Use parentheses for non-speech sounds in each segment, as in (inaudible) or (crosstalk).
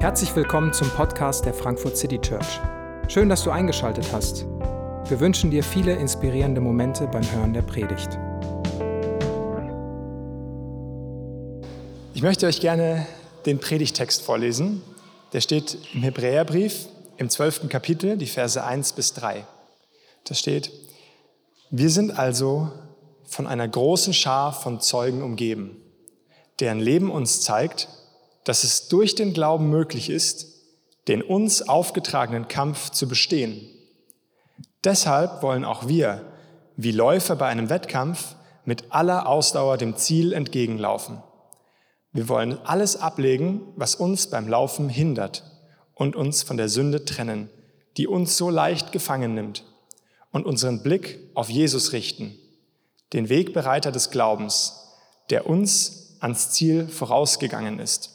Herzlich willkommen zum Podcast der Frankfurt City Church. Schön, dass du eingeschaltet hast. Wir wünschen dir viele inspirierende Momente beim Hören der Predigt. Ich möchte euch gerne den Predigtext vorlesen. Der steht im Hebräerbrief im 12. Kapitel, die Verse 1 bis 3. Da steht, wir sind also von einer großen Schar von Zeugen umgeben, deren Leben uns zeigt, dass es durch den Glauben möglich ist, den uns aufgetragenen Kampf zu bestehen. Deshalb wollen auch wir, wie Läufer bei einem Wettkampf, mit aller Ausdauer dem Ziel entgegenlaufen. Wir wollen alles ablegen, was uns beim Laufen hindert und uns von der Sünde trennen, die uns so leicht gefangen nimmt, und unseren Blick auf Jesus richten, den Wegbereiter des Glaubens, der uns ans Ziel vorausgegangen ist.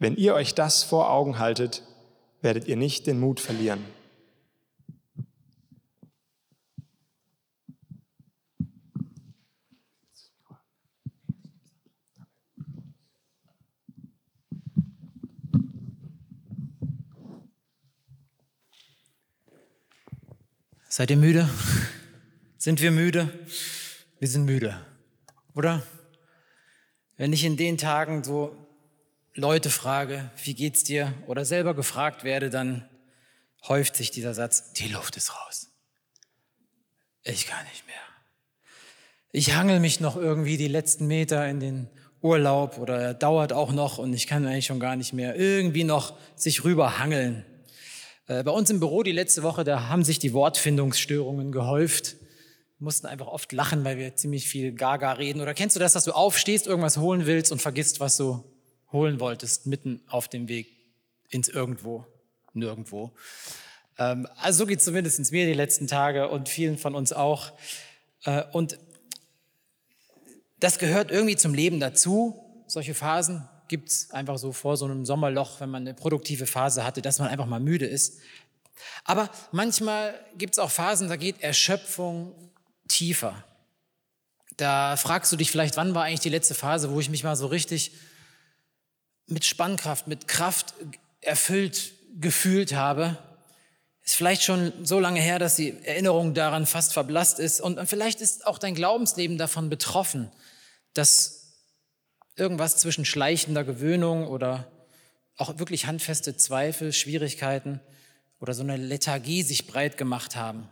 Wenn ihr euch das vor Augen haltet, werdet ihr nicht den Mut verlieren. Seid ihr müde? Sind wir müde? Wir sind müde, oder? Wenn ich in den Tagen so Leute frage, wie geht's dir, oder selber gefragt werde, dann häuft sich dieser Satz, die Luft ist raus. Ich kann nicht mehr. Ich hangel mich noch irgendwie die letzten Meter in den Urlaub oder er dauert auch noch und ich kann eigentlich schon gar nicht mehr irgendwie noch sich rüber hangeln. Äh, bei uns im Büro die letzte Woche, da haben sich die Wortfindungsstörungen gehäuft. Mussten einfach oft lachen, weil wir ziemlich viel Gaga reden. Oder kennst du das, dass du aufstehst, irgendwas holen willst und vergisst, was du holen wolltest, mitten auf dem Weg ins Irgendwo, nirgendwo. Ähm, also so geht es zumindest mir die letzten Tage und vielen von uns auch. Äh, und das gehört irgendwie zum Leben dazu. Solche Phasen gibt es einfach so vor so einem Sommerloch, wenn man eine produktive Phase hatte, dass man einfach mal müde ist. Aber manchmal gibt es auch Phasen, da geht Erschöpfung tiefer. Da fragst du dich vielleicht, wann war eigentlich die letzte Phase, wo ich mich mal so richtig mit Spannkraft, mit Kraft erfüllt gefühlt habe. Ist vielleicht schon so lange her, dass die Erinnerung daran fast verblasst ist. Und vielleicht ist auch dein Glaubensleben davon betroffen, dass irgendwas zwischen schleichender Gewöhnung oder auch wirklich handfeste Zweifel, Schwierigkeiten oder so eine Lethargie sich breit gemacht haben.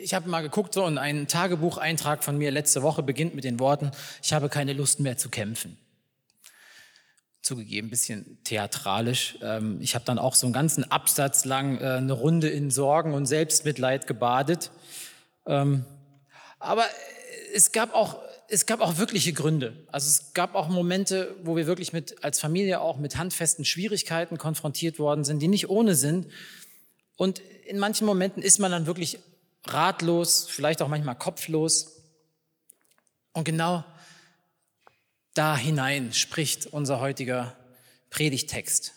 Ich habe mal geguckt so und ein Tagebucheintrag von mir letzte Woche beginnt mit den Worten, ich habe keine Lust mehr zu kämpfen zugegeben, ein bisschen theatralisch. Ähm, ich habe dann auch so einen ganzen Absatz lang äh, eine Runde in Sorgen und Selbstmitleid gebadet. Ähm, aber es gab auch es gab auch wirkliche Gründe. Also es gab auch Momente, wo wir wirklich mit, als Familie auch mit handfesten Schwierigkeiten konfrontiert worden sind, die nicht ohne sind. Und in manchen Momenten ist man dann wirklich ratlos, vielleicht auch manchmal kopflos. Und genau da hinein spricht unser heutiger Predigtext.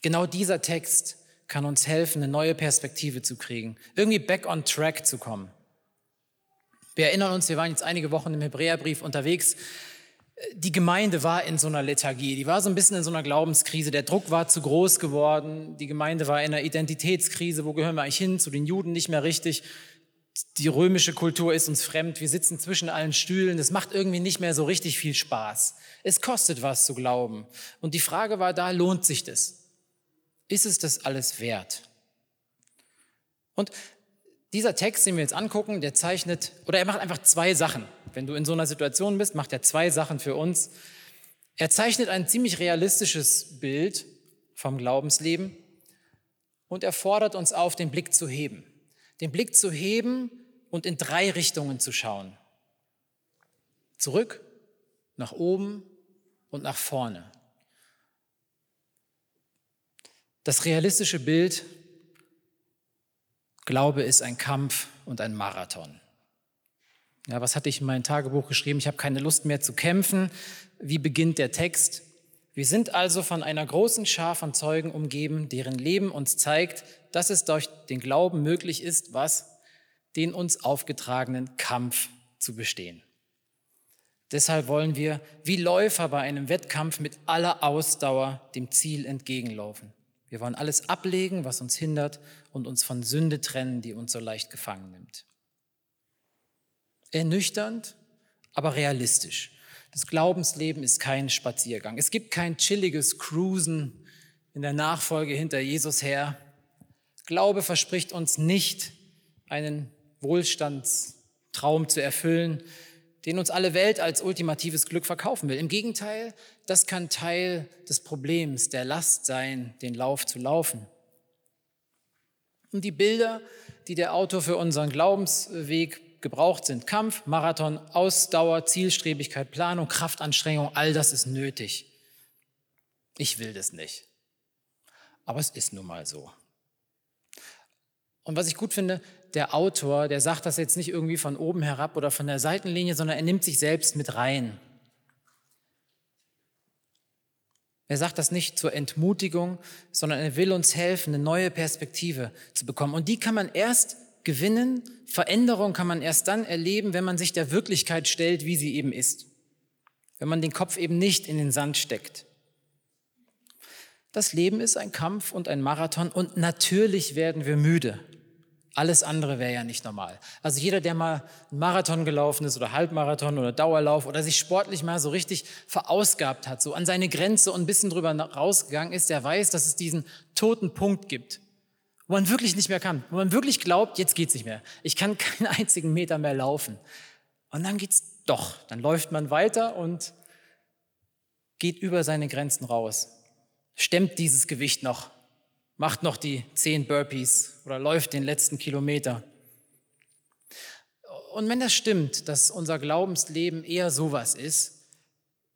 Genau dieser Text kann uns helfen, eine neue Perspektive zu kriegen, irgendwie back on track zu kommen. Wir erinnern uns, wir waren jetzt einige Wochen im Hebräerbrief unterwegs. Die Gemeinde war in so einer Lethargie, die war so ein bisschen in so einer Glaubenskrise. Der Druck war zu groß geworden. Die Gemeinde war in einer Identitätskrise. Wo gehören wir eigentlich hin? Zu den Juden nicht mehr richtig die römische Kultur ist uns fremd, wir sitzen zwischen allen Stühlen, es macht irgendwie nicht mehr so richtig viel Spaß. Es kostet was zu glauben. Und die Frage war da, lohnt sich das? Ist es das alles wert? Und dieser Text, den wir jetzt angucken, der zeichnet, oder er macht einfach zwei Sachen. Wenn du in so einer Situation bist, macht er zwei Sachen für uns. Er zeichnet ein ziemlich realistisches Bild vom Glaubensleben und er fordert uns auf, den Blick zu heben den Blick zu heben und in drei Richtungen zu schauen. Zurück, nach oben und nach vorne. Das realistische Bild, Glaube ist ein Kampf und ein Marathon. Ja, was hatte ich in mein Tagebuch geschrieben? Ich habe keine Lust mehr zu kämpfen. Wie beginnt der Text? Wir sind also von einer großen Schar von Zeugen umgeben, deren Leben uns zeigt, dass es durch den Glauben möglich ist, was? Den uns aufgetragenen Kampf zu bestehen. Deshalb wollen wir wie Läufer bei einem Wettkampf mit aller Ausdauer dem Ziel entgegenlaufen. Wir wollen alles ablegen, was uns hindert und uns von Sünde trennen, die uns so leicht gefangen nimmt. Ernüchternd, aber realistisch. Das Glaubensleben ist kein Spaziergang. Es gibt kein chilliges Cruisen in der Nachfolge hinter Jesus her. Glaube verspricht uns nicht, einen Wohlstandstraum zu erfüllen, den uns alle Welt als ultimatives Glück verkaufen will. Im Gegenteil, das kann Teil des Problems, der Last sein, den Lauf zu laufen. Und die Bilder, die der Autor für unseren Glaubensweg gebraucht sind. Kampf, Marathon, Ausdauer, Zielstrebigkeit, Planung, Kraftanstrengung, all das ist nötig. Ich will das nicht. Aber es ist nun mal so. Und was ich gut finde, der Autor, der sagt das jetzt nicht irgendwie von oben herab oder von der Seitenlinie, sondern er nimmt sich selbst mit rein. Er sagt das nicht zur Entmutigung, sondern er will uns helfen, eine neue Perspektive zu bekommen. Und die kann man erst gewinnen. Veränderung kann man erst dann erleben, wenn man sich der Wirklichkeit stellt, wie sie eben ist. Wenn man den Kopf eben nicht in den Sand steckt. Das Leben ist ein Kampf und ein Marathon und natürlich werden wir müde. Alles andere wäre ja nicht normal. Also jeder, der mal einen Marathon gelaufen ist oder Halbmarathon oder Dauerlauf oder sich sportlich mal so richtig verausgabt hat, so an seine Grenze und ein bisschen drüber rausgegangen ist, der weiß, dass es diesen toten Punkt gibt wo man wirklich nicht mehr kann, wo man wirklich glaubt, jetzt geht's nicht mehr. Ich kann (laughs) keinen einzigen Meter mehr laufen. Und dann geht's doch. Dann läuft man weiter und geht über seine Grenzen raus. Stemmt dieses Gewicht noch, macht noch die zehn Burpees oder läuft den letzten Kilometer. Und wenn das stimmt, dass unser Glaubensleben eher sowas ist,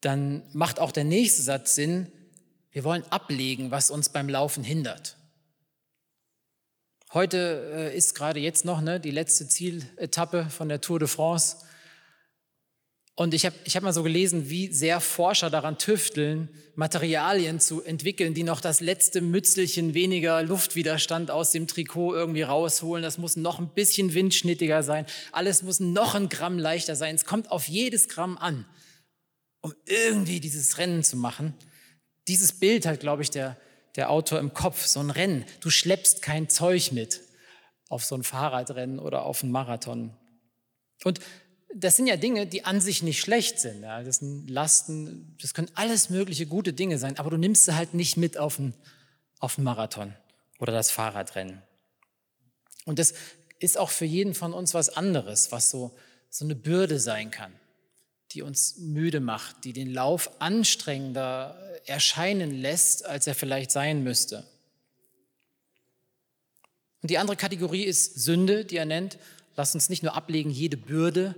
dann macht auch der nächste Satz Sinn. Wir wollen ablegen, was uns beim Laufen hindert. Heute äh, ist gerade jetzt noch ne, die letzte Zieletappe von der Tour de France. Und ich habe ich hab mal so gelesen, wie sehr Forscher daran tüfteln, Materialien zu entwickeln, die noch das letzte Mützelchen weniger Luftwiderstand aus dem Trikot irgendwie rausholen. Das muss noch ein bisschen windschnittiger sein. Alles muss noch ein Gramm leichter sein. Es kommt auf jedes Gramm an, um irgendwie dieses Rennen zu machen. Dieses Bild hat, glaube ich, der der Autor im Kopf, so ein Rennen. Du schleppst kein Zeug mit auf so ein Fahrradrennen oder auf einen Marathon. Und das sind ja Dinge, die an sich nicht schlecht sind. Ja. Das sind Lasten, das können alles mögliche gute Dinge sein, aber du nimmst sie halt nicht mit auf einen, auf Marathon oder das Fahrradrennen. Und das ist auch für jeden von uns was anderes, was so, so eine Bürde sein kann, die uns müde macht, die den Lauf anstrengender erscheinen lässt, als er vielleicht sein müsste. Und die andere Kategorie ist Sünde, die er nennt. Lass uns nicht nur ablegen jede Bürde,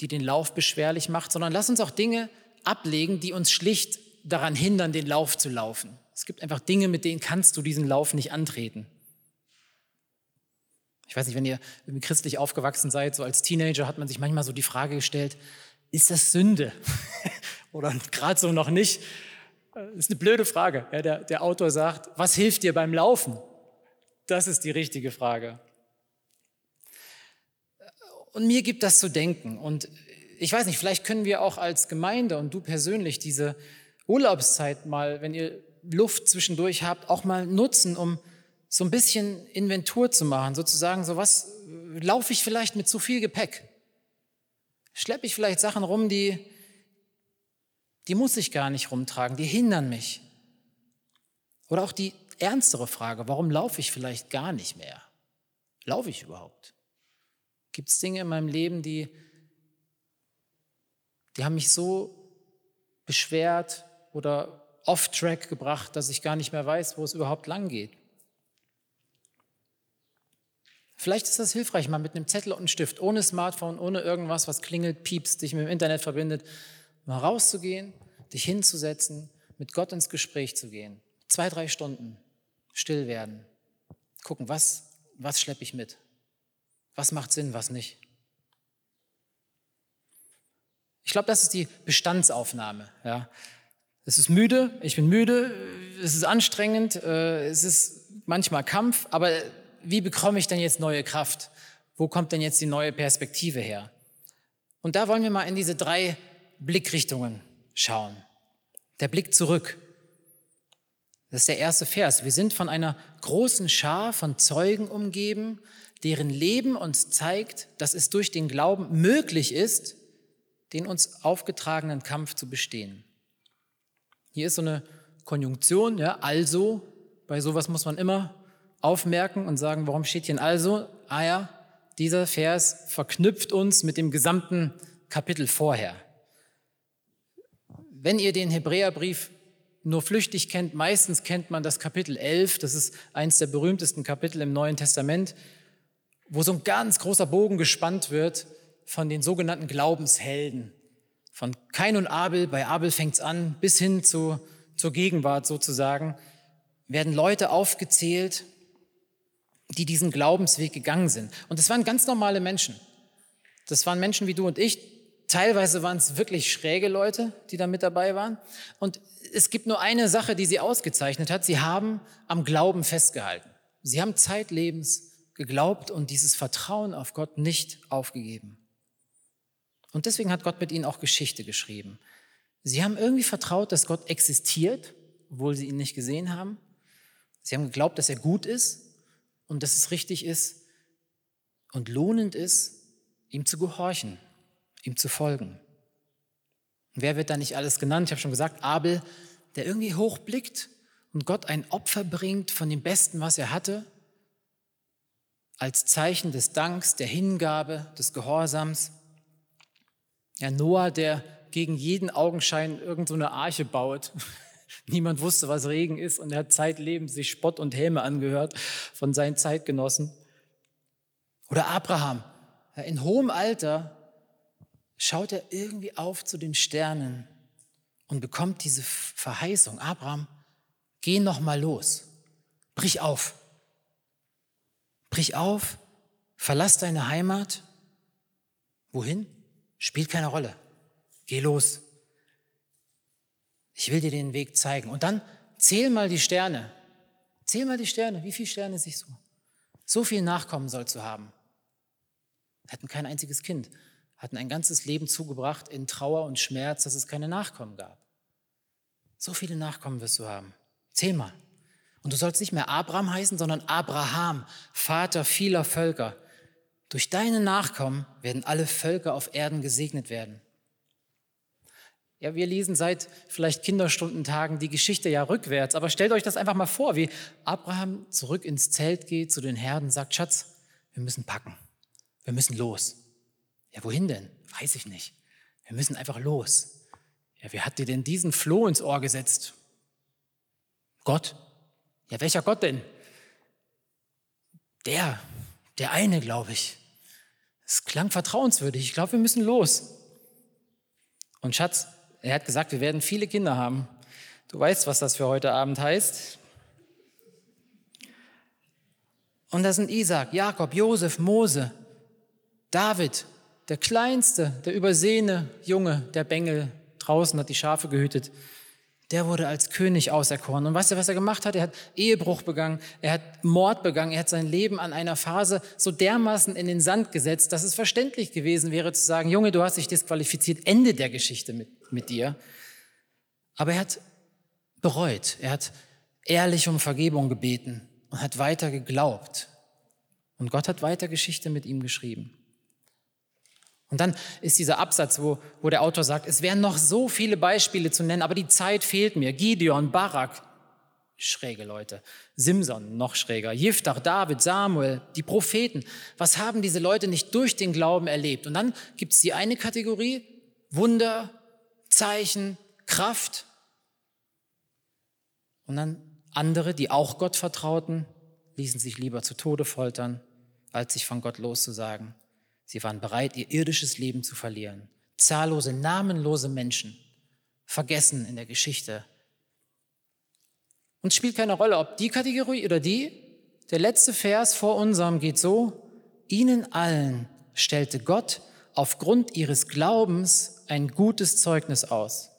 die den Lauf beschwerlich macht, sondern lass uns auch Dinge ablegen, die uns schlicht daran hindern, den Lauf zu laufen. Es gibt einfach Dinge, mit denen kannst du diesen Lauf nicht antreten. Ich weiß nicht, wenn ihr christlich aufgewachsen seid, so als Teenager hat man sich manchmal so die Frage gestellt, ist das Sünde? (laughs) Oder gerade so noch nicht. Das ist eine blöde Frage. Ja, der, der Autor sagt, was hilft dir beim Laufen? Das ist die richtige Frage. Und mir gibt das zu denken. Und ich weiß nicht, vielleicht können wir auch als Gemeinde und du persönlich diese Urlaubszeit mal, wenn ihr Luft zwischendurch habt, auch mal nutzen, um so ein bisschen Inventur zu machen, sozusagen, so was laufe ich vielleicht mit zu viel Gepäck? Schleppe ich vielleicht Sachen rum, die die muss ich gar nicht rumtragen, die hindern mich. Oder auch die ernstere Frage, warum laufe ich vielleicht gar nicht mehr? Laufe ich überhaupt? Gibt es Dinge in meinem Leben, die, die haben mich so beschwert oder off-track gebracht, dass ich gar nicht mehr weiß, wo es überhaupt lang geht? Vielleicht ist das hilfreich, mal mit einem Zettel und einem Stift, ohne Smartphone, ohne irgendwas, was klingelt, piepst, dich mit dem Internet verbindet, mal rauszugehen, dich hinzusetzen, mit Gott ins Gespräch zu gehen. Zwei, drei Stunden. still werden, gucken, was, was schleppe ich mit? Was macht Sinn, was nicht? Ich glaube, das ist die Bestandsaufnahme. Ja. Es ist müde, ich bin müde, es ist anstrengend, äh, es ist manchmal Kampf, aber wie bekomme ich denn jetzt neue Kraft? Wo kommt denn jetzt die neue Perspektive her? Und da wollen wir mal in diese drei Blickrichtungen schauen. Der Blick zurück. Das ist der erste Vers. Wir sind von einer großen Schar von Zeugen umgeben, deren Leben uns zeigt, dass es durch den Glauben möglich ist, den uns aufgetragenen Kampf zu bestehen. Hier ist so eine Konjunktion, ja, also, bei sowas muss man immer aufmerken und sagen, warum steht hier ein also? Ah ja, dieser Vers verknüpft uns mit dem gesamten Kapitel vorher. Wenn ihr den Hebräerbrief nur flüchtig kennt, meistens kennt man das Kapitel 11, das ist eines der berühmtesten Kapitel im Neuen Testament, wo so ein ganz großer Bogen gespannt wird von den sogenannten Glaubenshelden. Von Kain und Abel, bei Abel fängt es an, bis hin zu, zur Gegenwart sozusagen, werden Leute aufgezählt, die diesen Glaubensweg gegangen sind. Und das waren ganz normale Menschen. Das waren Menschen wie du und ich. Teilweise waren es wirklich schräge Leute, die da mit dabei waren. Und es gibt nur eine Sache, die sie ausgezeichnet hat. Sie haben am Glauben festgehalten. Sie haben zeitlebens geglaubt und dieses Vertrauen auf Gott nicht aufgegeben. Und deswegen hat Gott mit ihnen auch Geschichte geschrieben. Sie haben irgendwie vertraut, dass Gott existiert, obwohl sie ihn nicht gesehen haben. Sie haben geglaubt, dass er gut ist und dass es richtig ist und lohnend ist, ihm zu gehorchen, ihm zu folgen. Wer wird da nicht alles genannt? Ich habe schon gesagt, Abel, der irgendwie hochblickt und Gott ein Opfer bringt von dem Besten, was er hatte, als Zeichen des Danks, der Hingabe, des Gehorsams. Ja, Noah, der gegen jeden Augenschein irgendeine so Arche baut. (laughs) Niemand wusste, was Regen ist und er hat zeitlebens sich Spott und Häme angehört von seinen Zeitgenossen. Oder Abraham. In hohem Alter schaut er irgendwie auf zu den Sternen und bekommt diese Verheißung. Abraham, geh noch mal los. Brich auf. Brich auf, verlass deine Heimat. Wohin? Spielt keine Rolle. Geh los. Ich will dir den Weg zeigen. Und dann zähl mal die Sterne. Zähl mal die Sterne. Wie viele Sterne siehst du? So viel Nachkommen sollst du haben. Hatten kein einziges Kind. Hatten ein ganzes Leben zugebracht in Trauer und Schmerz, dass es keine Nachkommen gab. So viele Nachkommen wirst du haben. Zähl mal. Und du sollst nicht mehr Abraham heißen, sondern Abraham, Vater vieler Völker. Durch deine Nachkommen werden alle Völker auf Erden gesegnet werden. Ja, wir lesen seit vielleicht Kinderstundentagen die Geschichte ja rückwärts, aber stellt euch das einfach mal vor, wie Abraham zurück ins Zelt geht zu den Herden, sagt, Schatz, wir müssen packen, wir müssen los. Ja, wohin denn? Weiß ich nicht. Wir müssen einfach los. Ja, wer hat dir denn diesen Floh ins Ohr gesetzt? Gott. Ja, welcher Gott denn? Der, der eine, glaube ich. Es klang vertrauenswürdig. Ich glaube, wir müssen los. Und Schatz, er hat gesagt, wir werden viele Kinder haben. Du weißt, was das für heute Abend heißt. Und da sind Isaac, Jakob, Josef, Mose, David, der kleinste, der übersehene Junge, der Bengel draußen hat die Schafe gehütet der wurde als König auserkoren. Und weißt du, was er gemacht hat? Er hat Ehebruch begangen, er hat Mord begangen, er hat sein Leben an einer Phase so dermaßen in den Sand gesetzt, dass es verständlich gewesen wäre zu sagen, Junge, du hast dich disqualifiziert, Ende der Geschichte mit, mit dir. Aber er hat bereut, er hat ehrlich um Vergebung gebeten und hat weiter geglaubt. Und Gott hat weiter Geschichte mit ihm geschrieben. Und dann ist dieser Absatz, wo, wo der Autor sagt, es wären noch so viele Beispiele zu nennen, aber die Zeit fehlt mir. Gideon, Barak, schräge Leute. Simson, noch schräger. Jiftach, David, Samuel, die Propheten. Was haben diese Leute nicht durch den Glauben erlebt? Und dann gibt es die eine Kategorie, Wunder, Zeichen, Kraft. Und dann andere, die auch Gott vertrauten, ließen sich lieber zu Tode foltern, als sich von Gott loszusagen. Sie waren bereit, ihr irdisches Leben zu verlieren. Zahllose, namenlose Menschen, vergessen in der Geschichte. Und es spielt keine Rolle, ob die Kategorie oder die. Der letzte Vers vor unserem geht so, ihnen allen stellte Gott aufgrund ihres Glaubens ein gutes Zeugnis aus.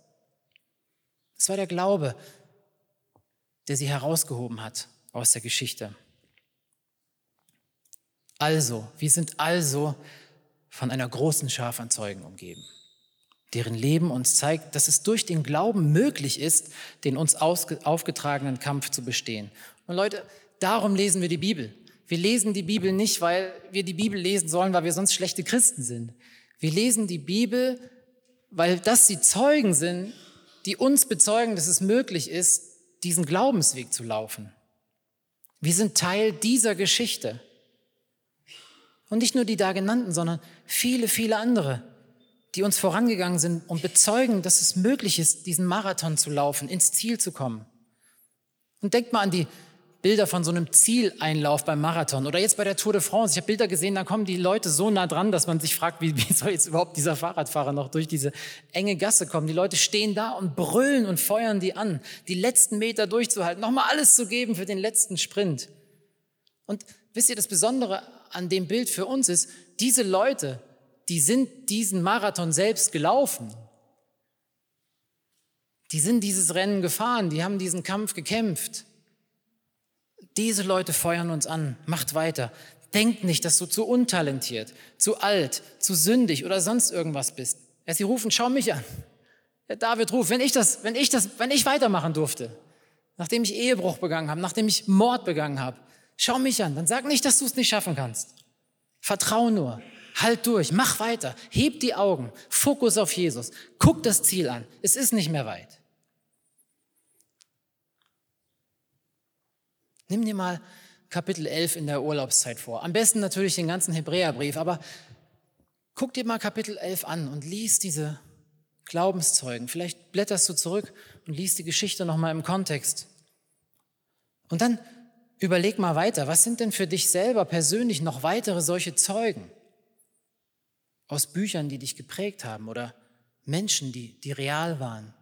Es war der Glaube, der sie herausgehoben hat aus der Geschichte. Also, wir sind also von einer großen Schar von Zeugen umgeben, deren Leben uns zeigt, dass es durch den Glauben möglich ist, den uns aufgetragenen Kampf zu bestehen. Und Leute, darum lesen wir die Bibel. Wir lesen die Bibel nicht, weil wir die Bibel lesen sollen, weil wir sonst schlechte Christen sind. Wir lesen die Bibel, weil das die Zeugen sind, die uns bezeugen, dass es möglich ist, diesen Glaubensweg zu laufen. Wir sind Teil dieser Geschichte. Und nicht nur die da genannten, sondern viele, viele andere, die uns vorangegangen sind und bezeugen, dass es möglich ist, diesen Marathon zu laufen, ins Ziel zu kommen. Und denkt mal an die Bilder von so einem Zieleinlauf beim Marathon oder jetzt bei der Tour de France. Ich habe Bilder gesehen, da kommen die Leute so nah dran, dass man sich fragt, wie, wie soll jetzt überhaupt dieser Fahrradfahrer noch durch diese enge Gasse kommen? Die Leute stehen da und brüllen und feuern die an, die letzten Meter durchzuhalten, nochmal alles zu geben für den letzten Sprint. Und wisst ihr, das Besondere an dem Bild für uns ist, diese Leute, die sind diesen Marathon selbst gelaufen. Die sind dieses Rennen gefahren, die haben diesen Kampf gekämpft. Diese Leute feuern uns an. Macht weiter. Denkt nicht, dass du zu untalentiert, zu alt, zu sündig oder sonst irgendwas bist. Sie rufen, schau mich an. Ja, David ruft, wenn ich das, wenn ich das, wenn ich weitermachen durfte, nachdem ich Ehebruch begangen habe, nachdem ich Mord begangen habe, schau mich an. Dann sag nicht, dass du es nicht schaffen kannst. Vertrau nur. Halt durch, mach weiter, heb die Augen, Fokus auf Jesus, guck das Ziel an. Es ist nicht mehr weit. Nimm dir mal Kapitel 11 in der Urlaubszeit vor. Am besten natürlich den ganzen Hebräerbrief, aber guck dir mal Kapitel 11 an und lies diese Glaubenszeugen. Vielleicht blätterst du zurück und liest die Geschichte nochmal im Kontext. Und dann überleg mal weiter, was sind denn für dich selber persönlich noch weitere solche Zeugen aus Büchern, die dich geprägt haben oder Menschen, die, die real waren,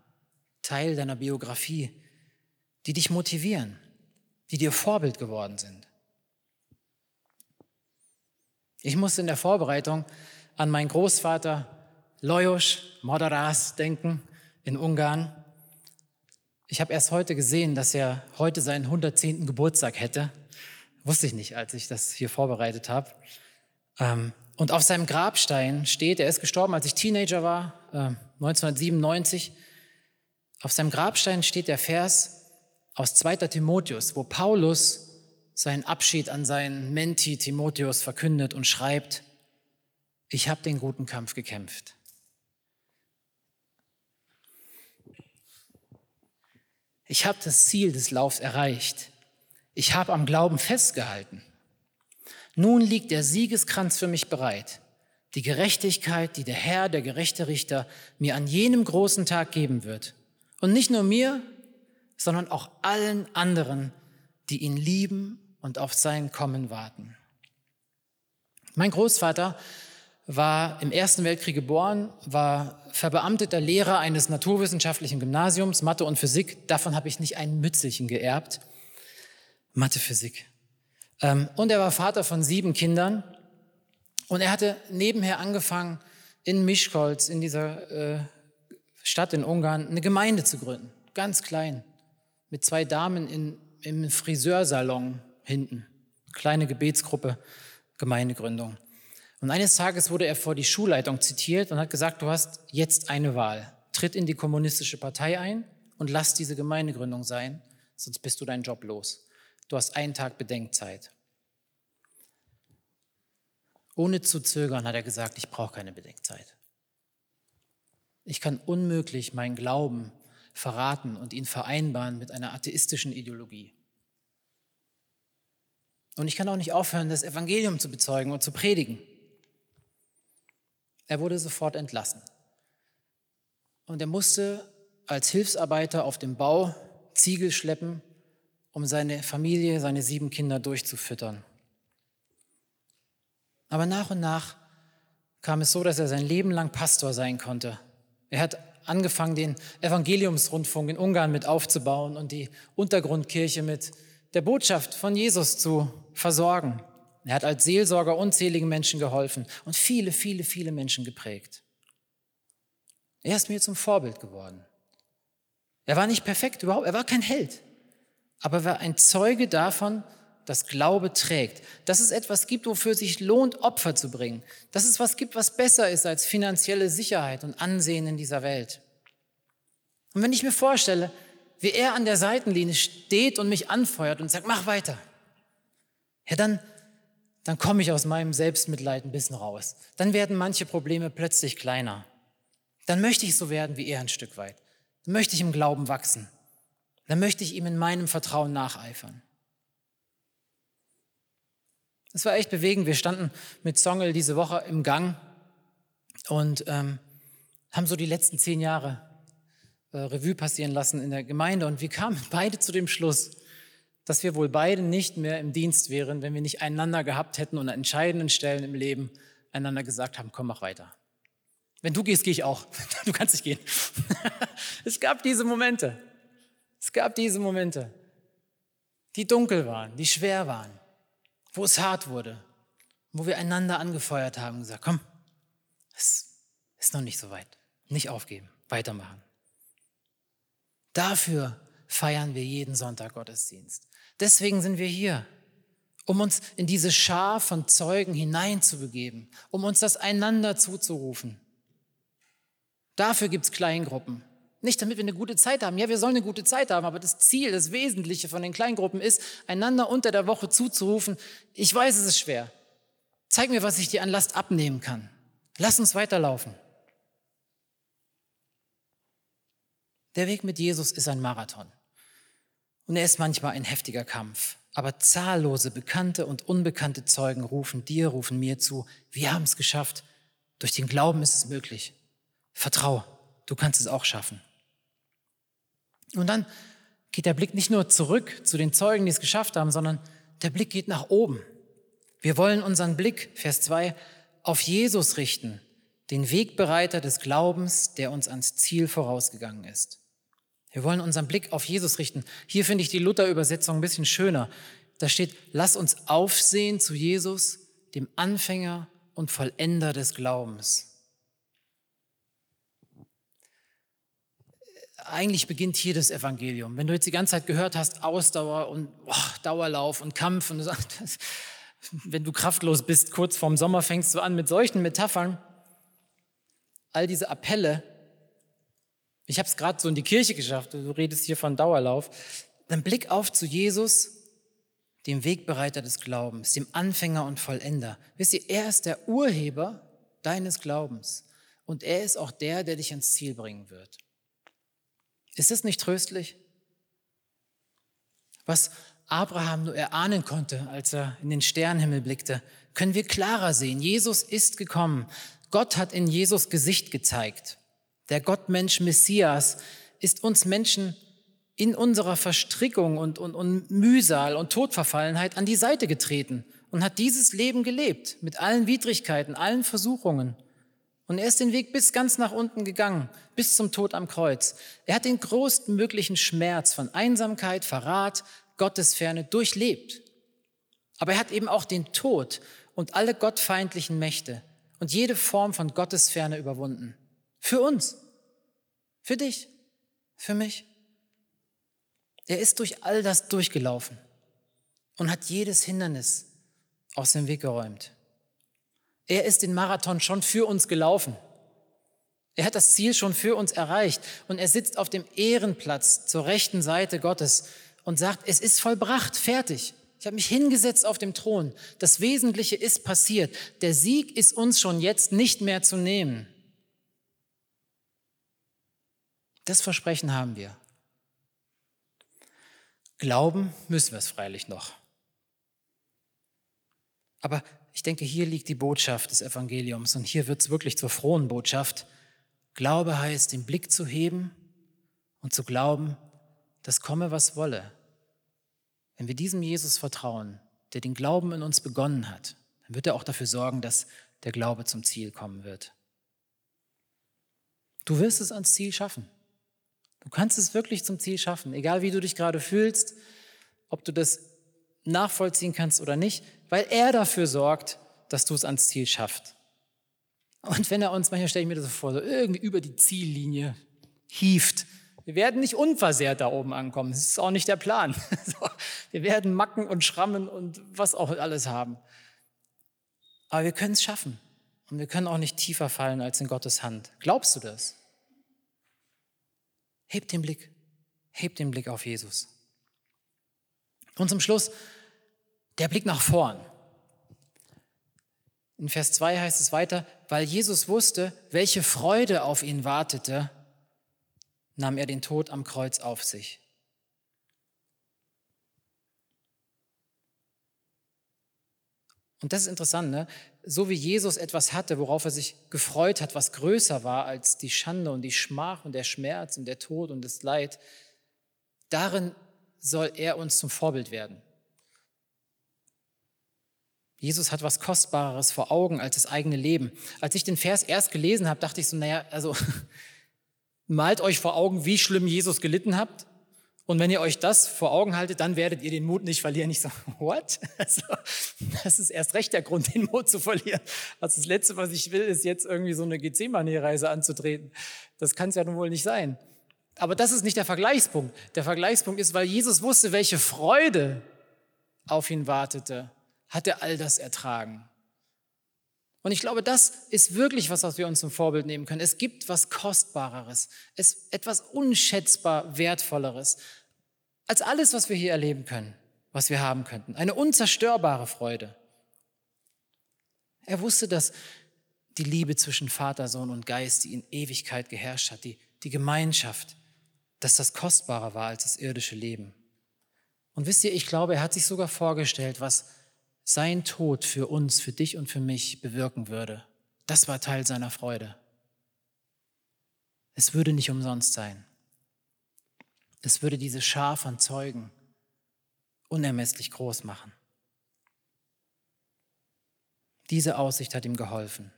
Teil deiner Biografie, die dich motivieren die dir Vorbild geworden sind. Ich musste in der Vorbereitung an meinen Großvater Lajos Modaras denken in Ungarn. Ich habe erst heute gesehen, dass er heute seinen 110. Geburtstag hätte. Wusste ich nicht, als ich das hier vorbereitet habe. Ähm, und auf seinem Grabstein steht, er ist gestorben, als ich Teenager war, 1997. Äh, auf seinem Grabstein steht der Vers, aus 2. Timotheus, wo Paulus seinen Abschied an seinen Menti Timotheus verkündet und schreibt, ich habe den guten Kampf gekämpft. Ich habe das Ziel des Laufs erreicht. Ich habe am Glauben festgehalten. Nun liegt der Siegeskranz für mich bereit. Die Gerechtigkeit, die der Herr, der gerechte Richter, mir an jenem großen Tag geben wird. Und nicht nur mir, sondern auch allen anderen, die ihn lieben und auf sein Kommen warten. Mein Großvater war im Ersten Weltkrieg geboren, war verbeamteter Lehrer eines naturwissenschaftlichen Gymnasiums, Mathe und Physik. Davon habe ich nicht ein Mützelchen geerbt. Mathe, Physik. Ähm, und er war Vater von sieben Kindern. Und er hatte nebenher angefangen, in Mischkolz, in dieser äh, Stadt in Ungarn, eine Gemeinde zu gründen. Ganz klein mit zwei Damen in, im Friseursalon hinten. Kleine Gebetsgruppe, Gemeindegründung. Und eines Tages wurde er vor die Schulleitung zitiert und hat gesagt, du hast jetzt eine Wahl. Tritt in die kommunistische Partei ein und lass diese Gemeindegründung sein, sonst bist du deinen Job los. Du hast einen Tag Bedenkzeit. Ohne zu zögern hat er gesagt, ich brauche keine Bedenkzeit. Ich kann unmöglich meinen Glauben verraten und ihn vereinbaren mit einer atheistischen Ideologie. Und ich kann auch nicht aufhören, das Evangelium zu bezeugen und zu predigen. Er wurde sofort entlassen. Und er musste als Hilfsarbeiter auf dem Bau Ziegel schleppen, um seine Familie, seine sieben Kinder durchzufüttern. Aber nach und nach kam es so, dass er sein Leben lang Pastor sein konnte. Er hat angefangen, den Evangeliumsrundfunk in Ungarn mit aufzubauen und die Untergrundkirche mit der Botschaft von Jesus zu versorgen. Er hat als Seelsorger unzähligen Menschen geholfen und viele, viele, viele Menschen geprägt. Er ist mir zum Vorbild geworden. Er war nicht perfekt überhaupt, er war kein Held, aber er war ein Zeuge davon, dass Glaube trägt, dass es etwas gibt, wofür sich lohnt, Opfer zu bringen, dass es was gibt, was besser ist als finanzielle Sicherheit und Ansehen in dieser Welt. Und wenn ich mir vorstelle, wie er an der Seitenlinie steht und mich anfeuert und sagt, mach weiter, ja, dann, dann komme ich aus meinem Selbstmitleid ein bisschen raus. Dann werden manche Probleme plötzlich kleiner. Dann möchte ich so werden wie er ein Stück weit. Dann möchte ich im Glauben wachsen. Dann möchte ich ihm in meinem Vertrauen nacheifern. Es war echt bewegend. Wir standen mit Songel diese Woche im Gang und ähm, haben so die letzten zehn Jahre äh, Revue passieren lassen in der Gemeinde. Und wir kamen (laughs) beide zu dem Schluss, dass wir wohl beide nicht mehr im Dienst wären, wenn wir nicht einander gehabt hätten und an entscheidenden Stellen im Leben einander gesagt haben, komm, mach weiter. Wenn du gehst, gehe ich auch. (laughs) Du kannst nicht gehen. (laughs) es gab diese Momente. Es gab diese Momente, die dunkel waren, die schwer waren wo es hart wurde, wo wir einander angefeuert haben und gesagt, komm, es ist noch nicht so weit. Nicht aufgeben, weitermachen. Dafür feiern wir jeden Sonntag Gottesdienst. Deswegen sind wir hier, um uns in diese Schar von Zeugen hineinzubegeben, um uns das einander zuzurufen. Dafür gibt es Kleingruppen. Nicht damit wir eine gute Zeit haben. Ja, wir sollen eine gute Zeit haben, aber das Ziel, das Wesentliche von den Kleingruppen ist, einander unter der Woche zuzurufen, ich weiß, es ist schwer. Zeig mir, was ich dir an Last abnehmen kann. Lass uns weiterlaufen. Der Weg mit Jesus ist ein Marathon. Und er ist manchmal ein heftiger Kampf. Aber zahllose bekannte und unbekannte Zeugen rufen dir, rufen mir zu, wir haben es geschafft. Durch den Glauben ist es möglich. Vertrau, du kannst es auch schaffen. Und dann geht der Blick nicht nur zurück zu den Zeugen, die es geschafft haben, sondern der Blick geht nach oben. Wir wollen unseren Blick, Vers 2, auf Jesus richten, den Wegbereiter des Glaubens, der uns ans Ziel vorausgegangen ist. Wir wollen unseren Blick auf Jesus richten. Hier finde ich die Luther-Übersetzung ein bisschen schöner. Da steht, lass uns aufsehen zu Jesus, dem Anfänger und Vollender des Glaubens. eigentlich beginnt hier das Evangelium. Wenn du jetzt die ganze Zeit gehört hast, Ausdauer und oh, Dauerlauf und Kampf und du (laughs) sagst, wenn du kraftlos bist, kurz vorm Sommer fängst du an mit solchen Metaphern. All diese Appelle, ich habe es gerade so in die Kirche geschafft, du redest hier von Dauerlauf, dann Blick auf zu Jesus, dem Wegbereiter des Glaubens, dem Anfänger und Vollender. Wisst ihr, er ist der Urheber deines Glaubens und er ist auch der, der dich ans Ziel bringen wird. Ist es nicht tröstlich? Was Abraham nur erahnen konnte, als er in den Sternenhimmel blickte, können wir klarer sehen. Jesus ist gekommen. Gott hat in Jesus Gesicht gezeigt. Der Gottmensch Messias ist uns Menschen in unserer Verstrickung und, und, und Mühsal und Todverfallenheit an die Seite getreten und hat dieses Leben gelebt mit allen Widrigkeiten, allen Versuchungen. Und er ist den Weg bis ganz nach unten gegangen, bis zum Tod am Kreuz. Er hat den größtmöglichen Schmerz von Einsamkeit, Verrat, Gottesferne durchlebt. Aber er hat eben auch den Tod und alle gottfeindlichen Mächte und jede Form von Gottesferne überwunden. Für uns, für dich, für mich. Er ist durch all das durchgelaufen und hat jedes Hindernis aus dem Weg geräumt. Er ist den Marathon schon für uns gelaufen. Er hat das Ziel schon für uns erreicht und er sitzt auf dem Ehrenplatz zur rechten Seite Gottes und sagt, es ist vollbracht, fertig. Ich habe mich hingesetzt auf dem Thron. Das Wesentliche ist passiert. Der Sieg ist uns schon jetzt nicht mehr zu nehmen. Das Versprechen haben wir. Glauben müssen wir es freilich noch. Aber ich denke, hier liegt die Botschaft des Evangeliums und hier wird es wirklich zur frohen Botschaft. Glaube heißt, den Blick zu heben und zu glauben, dass komme, was wolle. Wenn wir diesem Jesus vertrauen, der den Glauben in uns begonnen hat, dann wird er auch dafür sorgen, dass der Glaube zum Ziel kommen wird. Du wirst es ans Ziel schaffen. Du kannst es wirklich zum Ziel schaffen, egal wie du dich gerade fühlst, ob du das nachvollziehen kannst oder nicht, weil er dafür sorgt, dass du es ans Ziel schaffst. Und wenn er uns, manchmal stelle ich mir das so vor, so irgendwie über die Ziellinie hieft, wir werden nicht unversehrt da oben ankommen. Das ist auch nicht der Plan. (laughs) Wir werden Macken und Schrammen und was auch alles haben. Aber wir können es schaffen. Und wir können auch nicht tiefer fallen als in Gottes Hand. Glaubst du das? Heb den Blick. Heb den Blick auf Jesus. Und zum Schluss der Blick nach vorn. In Vers 2 heißt es weiter, weil Jesus wusste, welche Freude auf ihn wartete, nahm er den Tod am Kreuz auf sich. Und das ist interessant, ne? So wie Jesus etwas hatte, worauf er sich gefreut hat, was größer war als die Schande und die Schmach und der Schmerz und der Tod und das Leid, darin soll er uns zum Vorbild werden. Jesus hat was Kostbareres vor Augen als das eigene Leben. Als ich den Vers erst gelesen habe, dachte ich so, naja, also (laughs) malt euch vor Augen, wie schlimm Jesus gelitten habt. Und wenn ihr euch das vor Augen haltet, dann werdet ihr den Mut nicht verlieren. Ich sage, (laughs) what? (laughs) Also, das ist erst recht der Grund, den Mut zu verlieren. Also das Letzte, was ich will, ist jetzt irgendwie so eine Gethsemane-Reise anzutreten. Das kann es ja nun wohl nicht sein. Aber das ist nicht der Vergleichspunkt. Der Vergleichspunkt ist, weil Jesus wusste, welche Freude auf ihn wartete, hat er all das ertragen. Und ich glaube, das ist wirklich was, was wir uns zum Vorbild nehmen können. Es gibt was Kostbareres, es etwas unschätzbar Wertvolleres als alles, was wir hier erleben können, was wir haben könnten. Eine unzerstörbare Freude. Er wusste, dass die Liebe zwischen Vater, Sohn und Geist, die in Ewigkeit geherrscht hat, die, die Gemeinschaft, dass das kostbarer war als das irdische Leben. Und wisst ihr, ich glaube, er hat sich sogar vorgestellt, was sein Tod für uns, für dich und für mich bewirken würde. Das war Teil seiner Freude. Es würde nicht umsonst sein. Es würde diese Schar von Zeugen unermesslich groß machen. Diese Aussicht hat ihm geholfen.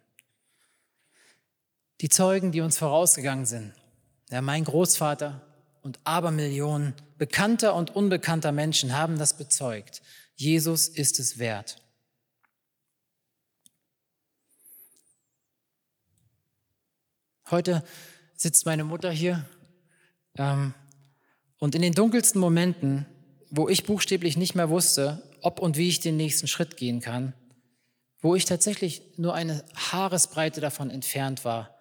Die Zeugen, die uns vorausgegangen sind, ja, mein Großvater und Abermillionen bekannter und unbekannter Menschen haben das bezeugt. Jesus ist es wert. Heute sitzt meine Mutter hier ähm, und in den dunkelsten Momenten, wo ich buchstäblich nicht mehr wusste, ob und wie ich den nächsten Schritt gehen kann, wo ich tatsächlich nur eine Haaresbreite davon entfernt war,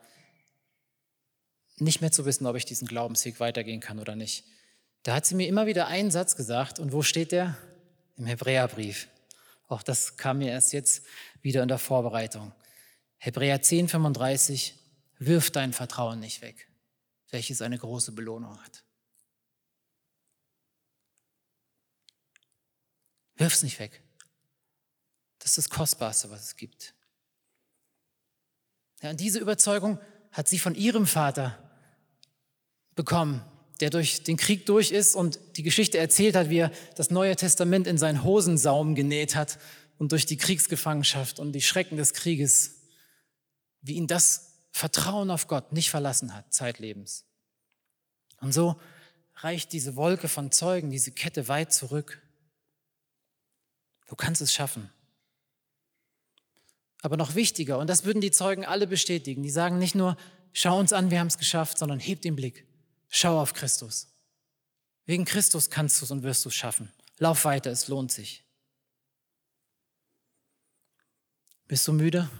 nicht mehr zu wissen, ob ich diesen Glaubensweg weitergehen kann oder nicht. Da hat sie mir immer wieder einen Satz gesagt und wo steht der? im Hebräerbrief. Auch das kam mir erst jetzt wieder in der Vorbereitung. Hebräer 10, 35, wirf dein Vertrauen nicht weg, welches eine große Belohnung hat. Wirf es nicht weg. Das ist das Kostbarste, was es gibt. Ja, und diese Überzeugung hat sie von ihrem Vater bekommen, der durch den Krieg durch ist und die Geschichte erzählt hat, wie er das Neue Testament in seinen Hosensaum genäht hat und durch die Kriegsgefangenschaft und die Schrecken des Krieges, wie ihn das Vertrauen auf Gott nicht verlassen hat, zeitlebens. Und so reicht diese Wolke von Zeugen, diese Kette weit zurück. Du kannst es schaffen. Aber noch wichtiger, und das würden die Zeugen alle bestätigen, die sagen nicht nur, schau uns an, wir haben es geschafft, sondern heb den Blick. Schau auf Christus. Wegen Christus kannst du es und wirst du es schaffen. Lauf weiter, es lohnt sich. Bist du müde?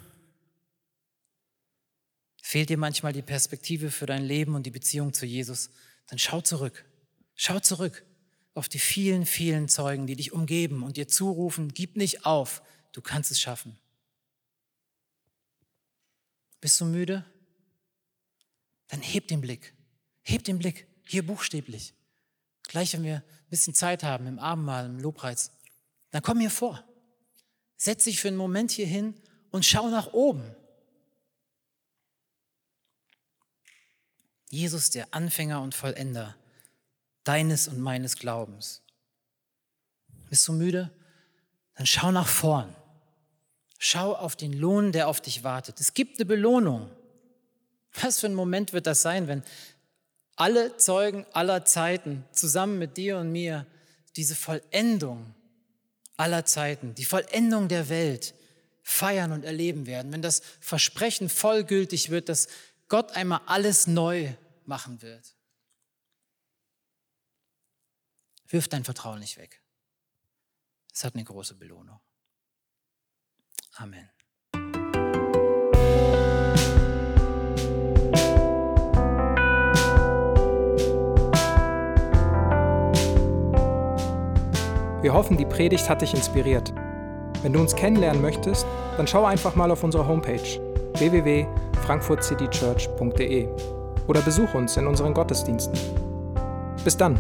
Fehlt dir manchmal die Perspektive für dein Leben und die Beziehung zu Jesus? Dann schau zurück. Schau zurück auf die vielen, vielen Zeugen, die dich umgeben und dir zurufen, gib nicht auf, du kannst es schaffen. Bist du müde? Dann heb den Blick. Heb den Blick, hier buchstäblich. Gleich, wenn wir ein bisschen Zeit haben im Abendmahl, im Lobpreis, dann komm hier vor. Setz dich für einen Moment hier hin und schau nach oben. Jesus, der Anfänger und Vollender deines und meines Glaubens. Bist du müde? Dann schau nach vorn. Schau auf den Lohn, der auf dich wartet. Es gibt eine Belohnung. Was für ein Moment wird das sein, wenn alle Zeugen aller Zeiten zusammen mit dir und mir diese Vollendung aller Zeiten, die Vollendung der Welt feiern und erleben werden, wenn das Versprechen vollgültig wird, dass Gott einmal alles neu machen wird. Wirf dein Vertrauen nicht weg. Es hat eine große Belohnung. Amen. Wir hoffen, die Predigt hat dich inspiriert. Wenn du uns kennenlernen möchtest, dann schau einfach mal auf unsere Homepage www.frankfurtcitychurch.de oder besuch uns in unseren Gottesdiensten. Bis dann!